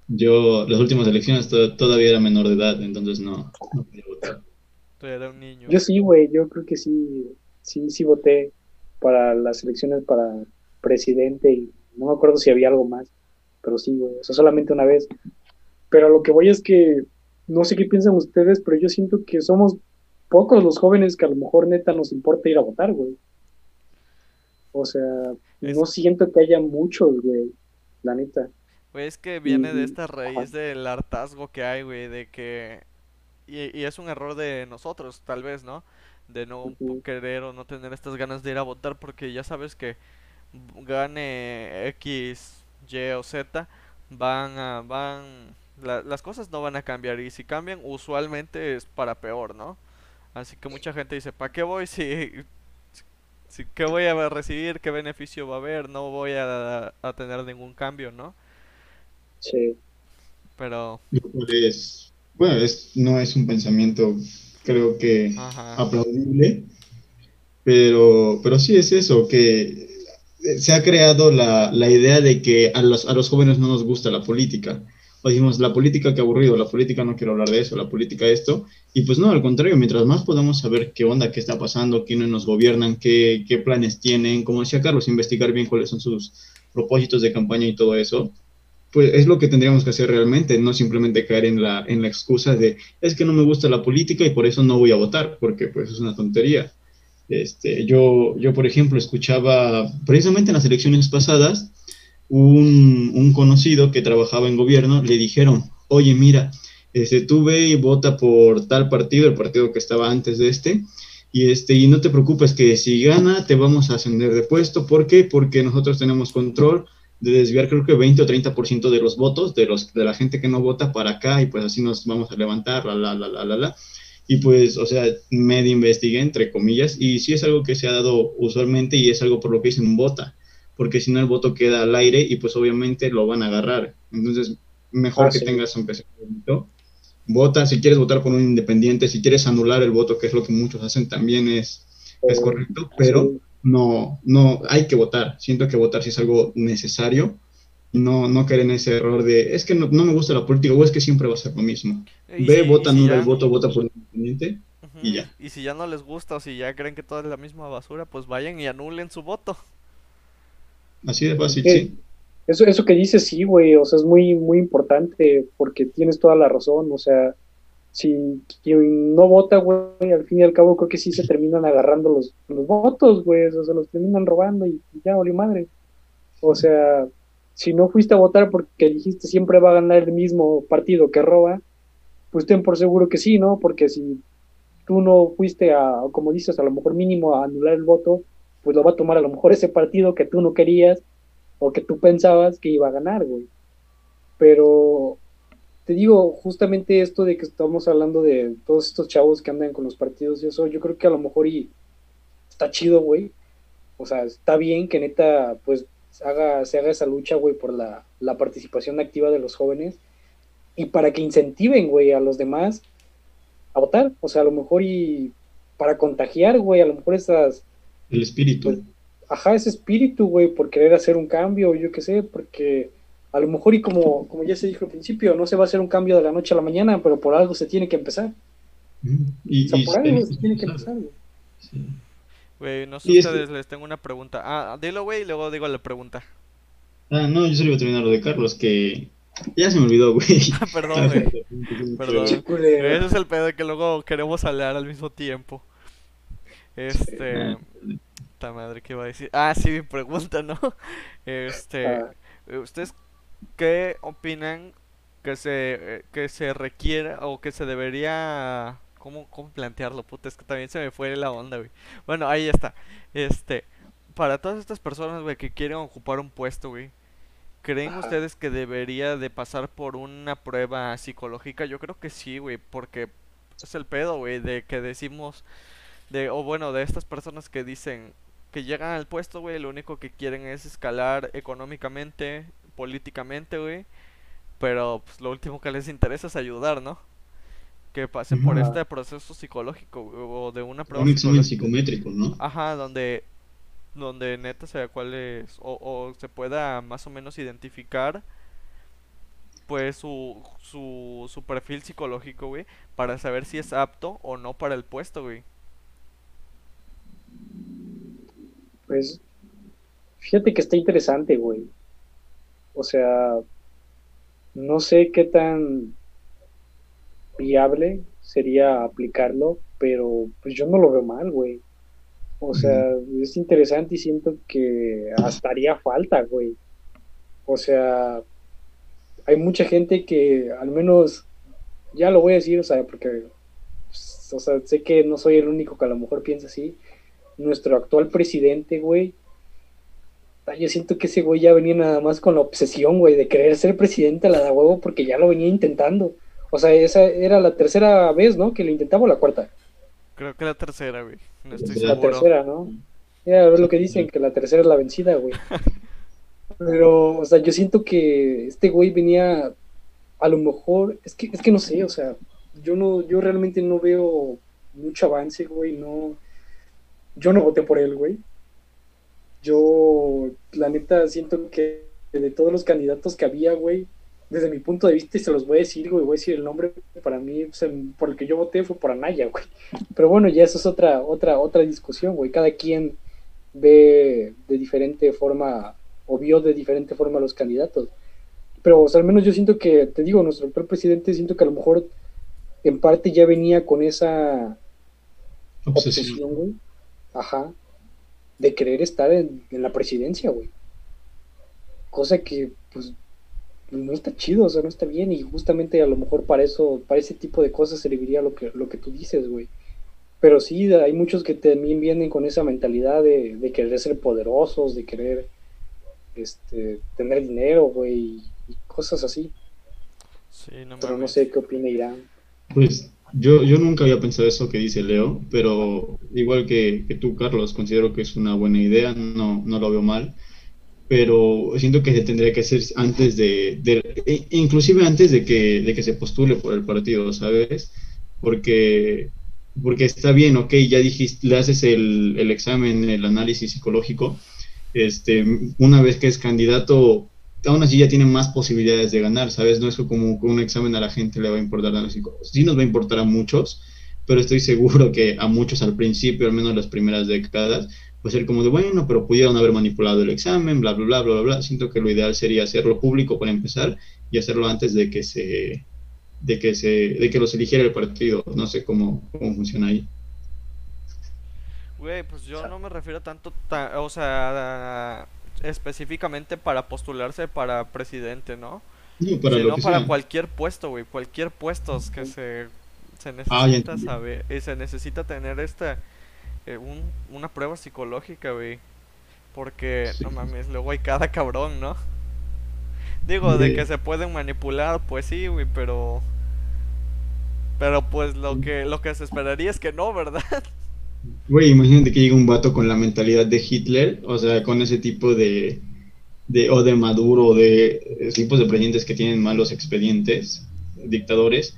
Yo, las últimas elecciones to todavía era menor de edad, entonces no, no podía votar. Tú eras un niño. Yo sí, güey, yo creo que sí, sí, sí voté para las elecciones para presidente y no me acuerdo si había algo más, pero sí, güey, o sea, solamente una vez. Pero lo que voy es que no sé qué piensan ustedes, pero yo siento que somos pocos los jóvenes que a lo mejor neta nos importa ir a votar, güey. O sea, es... no siento que haya muchos, güey, la neta. Güey, es que viene y... de esta raíz del hartazgo que hay, güey, de que... Y, y, es un error de nosotros, tal vez, ¿no? De no uh -huh. querer o no tener estas ganas de ir a votar porque ya sabes que gane X, Y o Z, van a, van, la, las cosas no van a cambiar y si cambian usualmente es para peor, ¿no? Así que mucha gente dice, ¿para qué voy si, si qué voy a recibir, qué beneficio va a haber? No voy a, a tener ningún cambio, ¿no? Sí. Pero... Es, bueno, es, no es un pensamiento creo que Ajá. aplaudible, pero, pero sí es eso, que se ha creado la, la idea de que a los, a los, jóvenes no nos gusta la política. Decimos, la política que aburrido, la política no quiero hablar de eso, la política esto. Y pues no, al contrario, mientras más podamos saber qué onda, qué está pasando, quiénes nos gobiernan, qué, qué planes tienen, como decía Carlos, investigar bien cuáles son sus propósitos de campaña y todo eso, pues es lo que tendríamos que hacer realmente, no simplemente caer en la, en la excusa de, es que no me gusta la política y por eso no voy a votar, porque pues es una tontería. Este, yo, yo, por ejemplo, escuchaba precisamente en las elecciones pasadas, un, un conocido que trabajaba en gobierno, le dijeron, oye, mira, este, tú ve y vota por tal partido, el partido que estaba antes de este, y, este, y no te preocupes que si gana te vamos a ascender de puesto. ¿Por qué? Porque nosotros tenemos control de desviar creo que 20 o 30% de los votos de, los, de la gente que no vota para acá y pues así nos vamos a levantar, la, la, la, la, la, la. Y pues, o sea, medio investigué, entre comillas, y sí es algo que se ha dado usualmente y es algo por lo que dicen vota, porque si no el voto queda al aire y pues obviamente lo van a agarrar. Entonces, mejor Ah, que sí. tengas un PC bonito. Vota, si quieres votar por un independiente, si quieres anular el voto, que es lo que muchos hacen, también es, es Eh, correcto, pero sí. no, no, hay que votar. Siento que votar sí es algo necesario. No, no caer en ese error de, es que no, no me gusta la política o es que siempre va a ser lo mismo. Y Ve, si- vota, si el voto, vota por un independiente. Ujú, y ya. Y si ya no les gusta o si ya creen que todo es la misma basura, pues vayan y anulen su voto. Así de fácil, Eh, sí. Eso, eso que dices, sí, güey, o sea, es muy, muy importante porque tienes toda la razón, o sea, si quien no vota, güey, al fin y al cabo creo que sí se terminan agarrando los, los votos, güey, o sea, se los terminan robando y ya, oli madre. O sea, si no fuiste a votar porque dijiste siempre va a ganar el mismo partido que roba, pues ten por seguro que sí, ¿no? Porque si tú no fuiste a, como dices, a lo mejor mínimo a anular el voto, pues lo va a tomar a lo mejor ese partido que tú no querías o que tú pensabas que iba a ganar, güey. Pero te digo, justamente esto de que estamos hablando de todos estos chavos que andan con los partidos y eso, yo creo que a lo mejor y está chido, güey. O sea, está bien que neta, pues, haga, se haga esa lucha, güey, por la, la participación activa de los jóvenes y para que incentiven, güey, a los demás a votar. O sea, a lo mejor y para contagiar, güey, a lo mejor esas, El espíritu. pues, ajá, ese espíritu, güey, por querer hacer un cambio, yo qué sé, porque a lo mejor y como, como ya se dijo al principio, no se va a hacer un cambio de la noche a la mañana, pero por algo se tiene que empezar. Mm, Y, O sea, y- por algo se tiene que empezar, güey. Sí. Güey, no sé Y es que- ustedes, les tengo una pregunta. Ah, dilo, güey, y luego digo la pregunta. Ah, no, yo solo iba a terminar lo de Carlos, que ya se me olvidó, güey. Perdón, güey. Perdón. Ese es el pedo de que luego queremos hablar al mismo tiempo. Este. Ta madre, ¿qué iba a decir? Ah, sí, mi pregunta, ¿no? Este. Ah, ¿Ustedes qué opinan que se, eh, que se requiera o que se debería... ¿Cómo, cómo plantearlo? Puta, es que también se me fue la onda, güey. Bueno, ahí está. Este, para todas estas personas, güey, que quieren ocupar un puesto, güey. ¿Creen Ajá. ustedes que debería de pasar por una prueba psicológica? Yo creo que sí, güey, porque es el pedo, güey, de que decimos, de, o bueno, de estas personas que dicen que llegan al puesto, güey, lo único que quieren es escalar económicamente, políticamente, güey, pero pues lo último que les interesa es ayudar, ¿no? Que pasen por este proceso psicológico, o de una prueba Un examen psicométrico, ¿no? Ajá, donde donde neta se vea cuál es o, o se pueda más o menos identificar pues su, su, su perfil psicológico, güey, para saber si es apto o no para el puesto, güey. Pues, fíjate que está interesante, güey. O sea, no sé qué tan viable sería aplicarlo, pero pues yo no lo veo mal, güey. O sea, es interesante y siento que hasta haría falta, güey. O sea, hay mucha gente que al menos, ya lo voy a decir, o sea, porque, pues, o sea, sé que no soy el único que a lo mejor piensa así. Nuestro actual presidente, güey, ah, yo siento que ese güey ya venía nada más con la obsesión, güey, de querer ser presidente a la de huevo porque ya lo venía intentando. O sea, esa era la tercera vez, ¿no? Que lo intentaba o la cuarta. Creo que la tercera, güey. No estoy La seguro. tercera, ¿no? Ya, a ver lo que dicen, que la tercera es la vencida, güey. Pero, o sea, yo siento que este güey venía, a lo mejor, es que, es que no sé, o sea, yo no, yo realmente no veo mucho avance, güey, no, yo no voté por él, güey. Yo, la neta, siento que de todos los candidatos que había, güey, desde mi punto de vista, y se los voy a decir, güey, voy a decir el nombre, para mí, sea, por el que yo voté fue por Anaya, güey. Pero bueno, ya eso es otra, otra, otra discusión, güey. Cada quien ve de diferente forma o vio de diferente forma a los candidatos. Pero o sea, al menos yo siento que, te digo, nuestro actual presidente, siento que a lo mejor en parte ya venía con esa Obsesión. obsesión, güey. Ajá. De querer estar en, en la presidencia, güey. cosa que pues no está chido, o sea, no está bien y justamente a lo mejor para eso, para ese tipo de cosas serviría lo que, lo que tú dices, güey. Pero sí, hay muchos que también vienen con esa mentalidad de, de querer ser poderosos, de querer este, tener dinero, güey, y, cosas así. Sí, no Pero no sé qué opina Irán. Pues yo, yo nunca había pensado eso que dice Leo, pero igual que, tú, Carlos, considero que es una buena idea, no, no lo veo mal, pero siento que se tendría que hacer antes de, de- e- inclusive antes de que, de que se postule por el partido, ¿sabes? Porque, porque está bien, ok, ya dijiste, le haces el, el examen, el análisis psicológico, este, una vez que es candidato, aún así ya tiene más posibilidades de ganar, ¿sabes? No es como con un examen a la gente le va a importar a los psicólogos. Sí nos va a importar a muchos, pero estoy seguro que a muchos al principio, al menos las primeras décadas, va a ser como de, bueno, pero pudieron haber manipulado el examen, bla, bla, bla, bla, bla, bla. Siento que lo ideal sería hacerlo público para empezar y hacerlo antes de que se de que se de que los eligiera el partido no sé cómo, cómo funciona ahí Güey, pues yo no me refiero tanto, ta- o sea, específicamente para postularse para presidente, ¿no? no, para sino para sea. cualquier puesto, güey, cualquier puesto que se, se Ah, necesita saber, y se necesita tener esta, eh, un, una prueba psicológica, güey, porque, Sí. no mames, luego hay cada cabrón, ¿no? Digo, de De- que se pueden manipular, pues sí, güey, pero... Pero pues lo que, lo que se esperaría es que no, ¿verdad? Güey, imagínate que llega un vato con la mentalidad de Hitler, o sea, con ese tipo de, de o de Maduro, o de eh, tipos de presidentes que tienen malos expedientes, dictadores.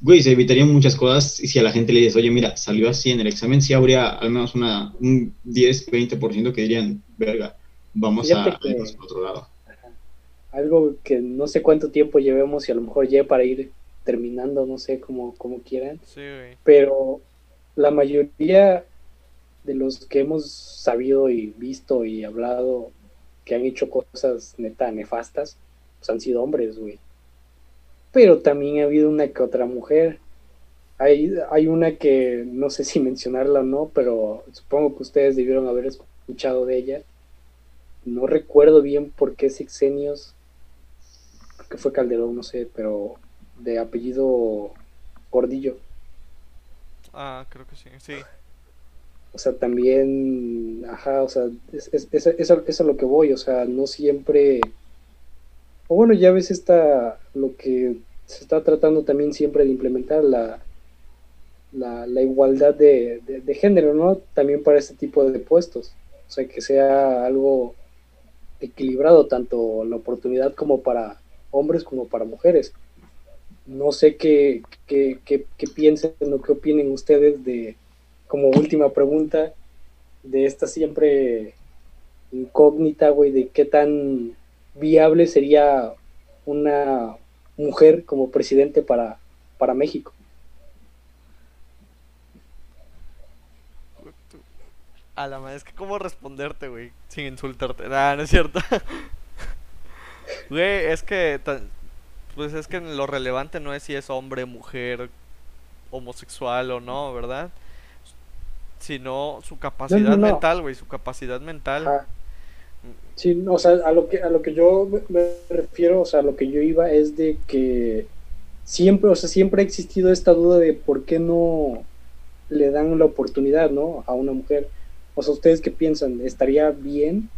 Güey, se evitarían muchas cosas y si a la gente le dices, oye, mira, salió así en el examen, sí habría al menos una, un 10, 20% que dirían, verga, vamos a que- irnos por otro lado. Algo que no sé cuánto tiempo llevemos y a lo mejor ya para ir terminando, no sé cómo, cómo quieran. Sí, güey. pero la mayoría de los que hemos sabido y visto y hablado que han hecho cosas neta nefastas, pues han sido hombres, güey. Pero también ha habido una que otra mujer. Hay, hay una que no sé si mencionarla o no, pero supongo que ustedes debieron haber escuchado de ella. No recuerdo bien por qué sexenios, que fue Calderón, no sé, pero de apellido Gordillo. Ah, creo que sí, sí. O sea, también, ajá, o sea, es, es, es, es a, lo que voy, o sea, no siempre, o bueno, ya ves esta, lo que se está tratando también siempre de implementar, la, la, la igualdad de, de, de género, ¿no? También para este tipo de puestos, o sea, que sea algo equilibrado, tanto la oportunidad como para hombres como para mujeres. No sé qué, qué, qué, qué piensen o qué opinen ustedes de, como última pregunta, de esta siempre incógnita, güey, de qué tan viable sería una mujer como presidente para, para México. A la madre, es que cómo responderte, güey, sin insultarte. Nah, no es cierto. Güey, es que pues es que lo relevante no es si es hombre, mujer, homosexual o no, ¿verdad? Sino su capacidad no. mental, güey, su capacidad mental. Sí, o sea, a lo que a lo que yo me- me refiero, o sea, a lo que yo iba es de que siempre, o sea, siempre ha existido esta duda de por qué no le dan la oportunidad, ¿no? A una mujer. O sea, ¿ustedes qué piensan? ¿Estaría bien?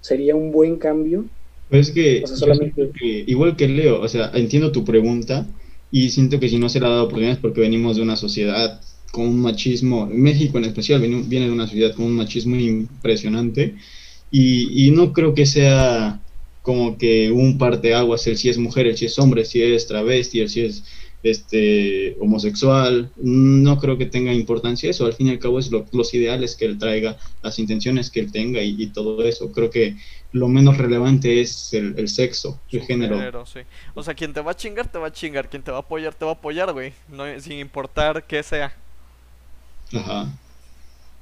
¿Sería un buen cambio? Pero es que, O sea, yo solamente- que, igual que Leo, o sea, entiendo tu pregunta y siento que si no se le ha dado oportunidades porque venimos de una sociedad con un machismo, México en especial viene, viene de una sociedad con un machismo impresionante y, y no creo que sea como que un parteaguas el si es mujer, el si es hombre, si es travesti, el si es este homosexual, no creo que tenga importancia eso, al fin y al cabo es lo- los ideales que él traiga, las intenciones que él tenga y, y todo eso, creo que lo menos relevante es el, el sexo, el género. sí. O sea, quien te va a chingar, te va a chingar. Quien te va a apoyar, te va a apoyar, güey. No, sin importar qué sea. Ajá.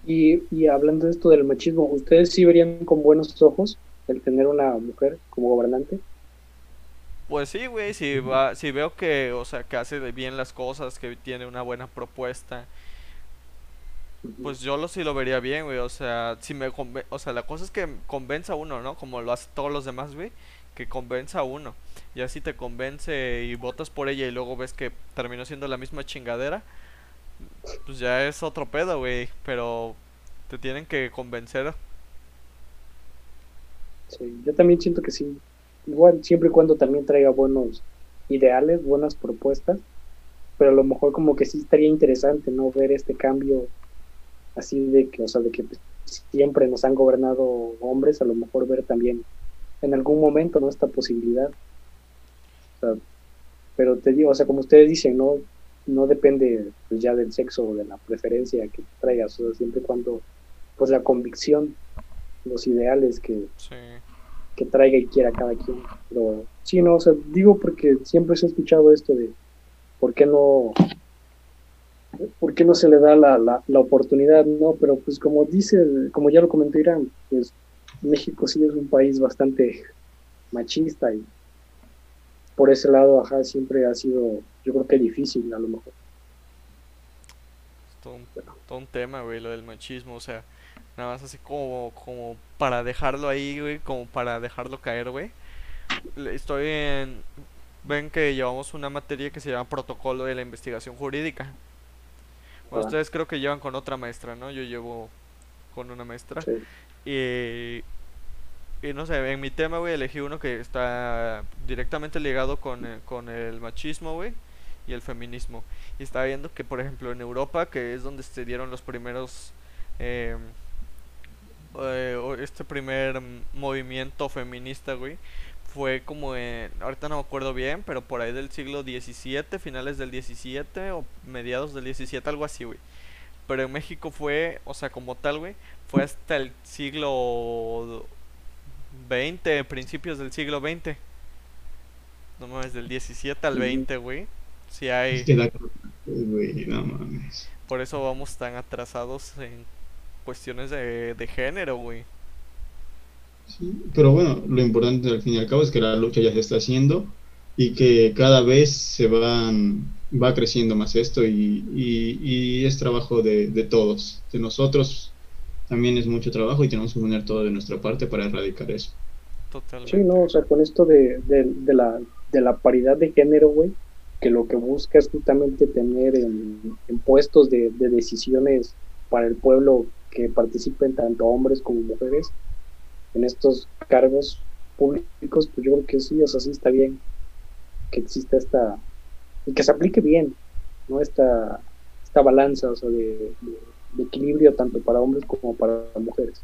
Y, y hablando de esto del machismo, ¿ustedes sí verían con buenos ojos el tener una mujer como gobernante? Pues sí, güey, si va, si veo que, o sea, que hace de bien las cosas, que tiene una buena propuesta pues yo lo sí lo vería bien, güey. O sea, si me o sea, la cosa es que convenza a uno, ¿no? Como lo hace todos los demás, güey. Que convenza a uno. Ya si te convence y votas por ella y luego ves que terminó siendo la misma chingadera, pues ya es otro pedo, güey. Pero te tienen que convencer. Sí, yo también siento que sí. Igual, siempre y cuando también traiga buenos ideales, buenas propuestas, pero a lo mejor como que sí estaría interesante, ¿no? Ver este cambio así de que, o sea, de que pues, siempre nos han gobernado hombres, a lo mejor ver también en algún momento, ¿no? Esta posibilidad. O sea, pero te digo, o sea, como ustedes dicen, no, no depende pues, ya del sexo o de la preferencia que traigas, o sea, siempre cuando, pues la convicción, los ideales que, Sí. que traiga y quiera cada quien. Pero sí, no, o sea, digo porque siempre se ha escuchado esto de por qué no, por qué no se le da la, la, oportunidad, ¿no? Pero pues como dice, como ya lo comentó Irán, pues México sí es un país bastante machista y por ese lado, ajá, siempre ha sido, yo creo que difícil a lo mejor. Todo un, todo un tema, güey, lo del machismo. O sea, nada más así como, como para dejarlo ahí, güey. Como para dejarlo caer, güey. Estoy en... Ven que llevamos una materia que se llama Protocolo de la Investigación Jurídica. Bueno, ustedes creo que llevan con otra maestra, ¿no? Yo llevo con una maestra. Sí. Y, y no sé, en mi tema, güey, elegí uno que está directamente ligado con, con el machismo, güey, y el feminismo. Y estaba viendo que, por ejemplo, en Europa, que es donde se dieron los primeros, em, eh, este primer movimiento feminista, güey, fue como en, ahorita no me acuerdo bien, pero por ahí del siglo XVII, finales del XVII o mediados del XVII, algo así, güey. Pero en México fue, o sea, como tal, güey, fue hasta el siglo XX, principios del siglo XX. No mames, del 17 al Ujú. 20, güey. Sí Es hay, no mames. por eso vamos tan atrasados en cuestiones de, de género, güey. Sí, pero bueno, lo importante al fin y al cabo es que la lucha ya se está haciendo y que cada vez se van, va creciendo más esto y, y- y es trabajo de, de todos, de nosotros también es mucho trabajo y tenemos que poner todo de nuestra parte para erradicar eso. Totalmente. Sí, no, o sea, con esto de, de, de la, de la paridad de género, güey, que lo que busca es justamente tener en, en puestos de, de decisiones para el pueblo que participen tanto hombres como mujeres en estos cargos públicos, pues yo creo que sí, o sea, sí está bien que exista esta, y que se aplique bien, ¿no? Esta, esta balanza, o sea, de, de- de equilibrio tanto para hombres como para mujeres.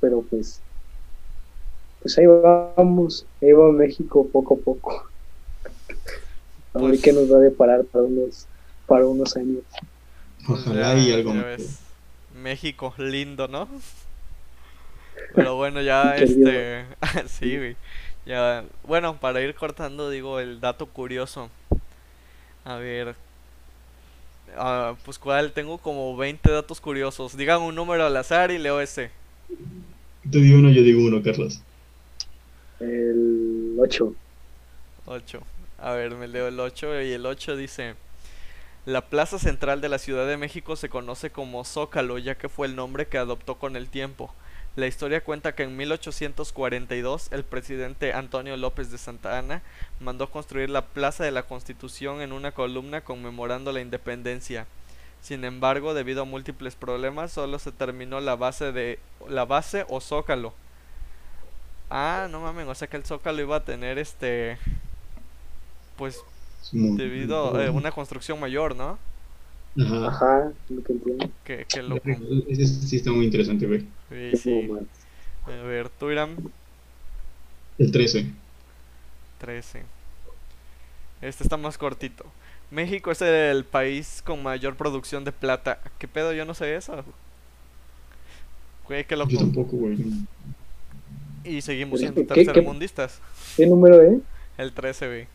Pero pues, pues ahí vamos, ahí va México poco a poco. A ver Pues- qué nos va a deparar para unos, para unos años. Ojalá y algo más. México, lindo, ¿no? Pero bueno, ya este. sí, güey. Ya. Bueno, para ir cortando, digo el dato curioso. A ver. ah, pues cuál, tengo como 20 datos curiosos. Digan un número al azar y leo ese. Tú digo uno, yo digo uno, Carlos. El 8. 8. A ver, me leo el 8 y el 8 dice. La plaza central de la Ciudad de México se conoce como Zócalo, ya que fue el nombre que adoptó con el tiempo. La historia cuenta que en 1842 el presidente Antonio López de Santa Anna mandó construir la Plaza de la Constitución en una columna conmemorando la independencia. Sin embargo, debido a múltiples problemas, solo se terminó la base de la base o zócalo. Ah, no mames, o sea que el zócalo iba a tener este pues debido a una construcción mayor, ¿no? Ajá. Ajá, lo que entiendo. Que, que loco. Ese sí está muy interesante, güey. Sí, sí. Como. A ver, tú Irán, El 13. 13. Este está más cortito. México es el país con mayor producción de plata. ¿Qué pedo? Yo no sé eso. Güey, qué loco. Yo tampoco, güey. Y seguimos siendo ¿qué- qué- tercermundistas. ¿Qué número es? El 13, güey.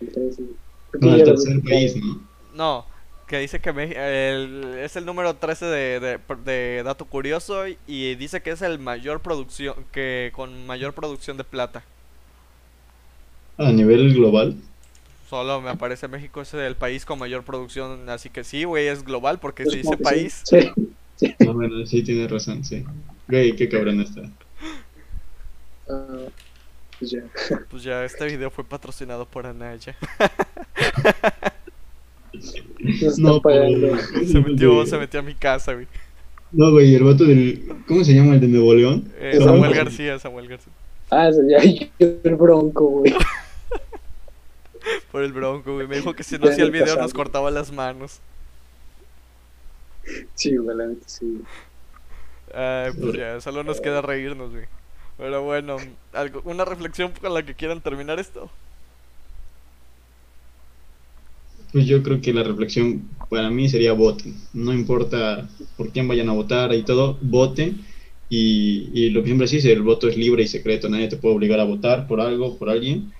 El 13. Creo que No, ya el tercer país. ¿no? No, que dice que Meji- el- es el número 13 de, de, de dato curioso y- dice que es el mayor producción, que con mayor producción de plata. A nivel global. solo me aparece México es el país con mayor producción, así que sí, güey, es global porque Yo se dice país. Sí, sí. No, bueno, sí tienes razón, sí. Güey, qué cabrón está. Ah, pues ya. Pues ya, este video fue patrocinado por Anaya. No, por- Se metió, se metió a mi casa, güey. No, güey, el vato del. ¿Cómo se llama el de Nuevo León? Eh, Samuel. García, Samuel García. Ah, ya el bronco, güey. Por el bronco, güey. Me dijo que si no hacía el video nos cortaba las manos. Sí, güey, la neta, sí. Ay, pues ya, solo nos queda reírnos, güey. Pero bueno, algo, una reflexión con la que quieran terminar esto. Pues yo creo que la reflexión para mí sería voten. No importa por quién vayan a votar y todo, voten. Y, y lo que siempre se dice, el voto es libre y secreto. Nadie te puede obligar a votar por algo, por alguien.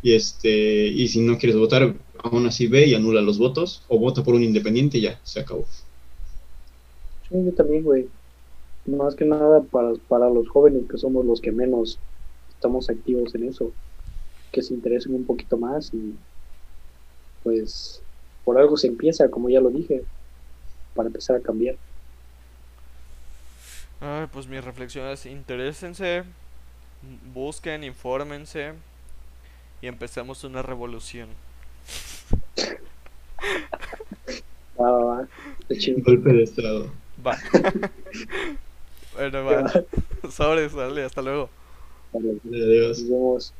Y este y si no quieres votar, aún así ve y anula los votos o vota por un independiente y ya, se acabó. Sí, yo también, güey. Más que nada para, para los jóvenes que somos los que menos estamos activos en eso. Que se interesen un poquito más y pues por algo se empieza, como ya lo dije, para empezar a cambiar. Ay, pues mis reflexiones, interésense, busquen, infórmense y empecemos una revolución. Va, va, va. Golpe de estado. Va. bueno, va. Sobres, dale, hasta luego. Vale, Adiós. Nos vemos.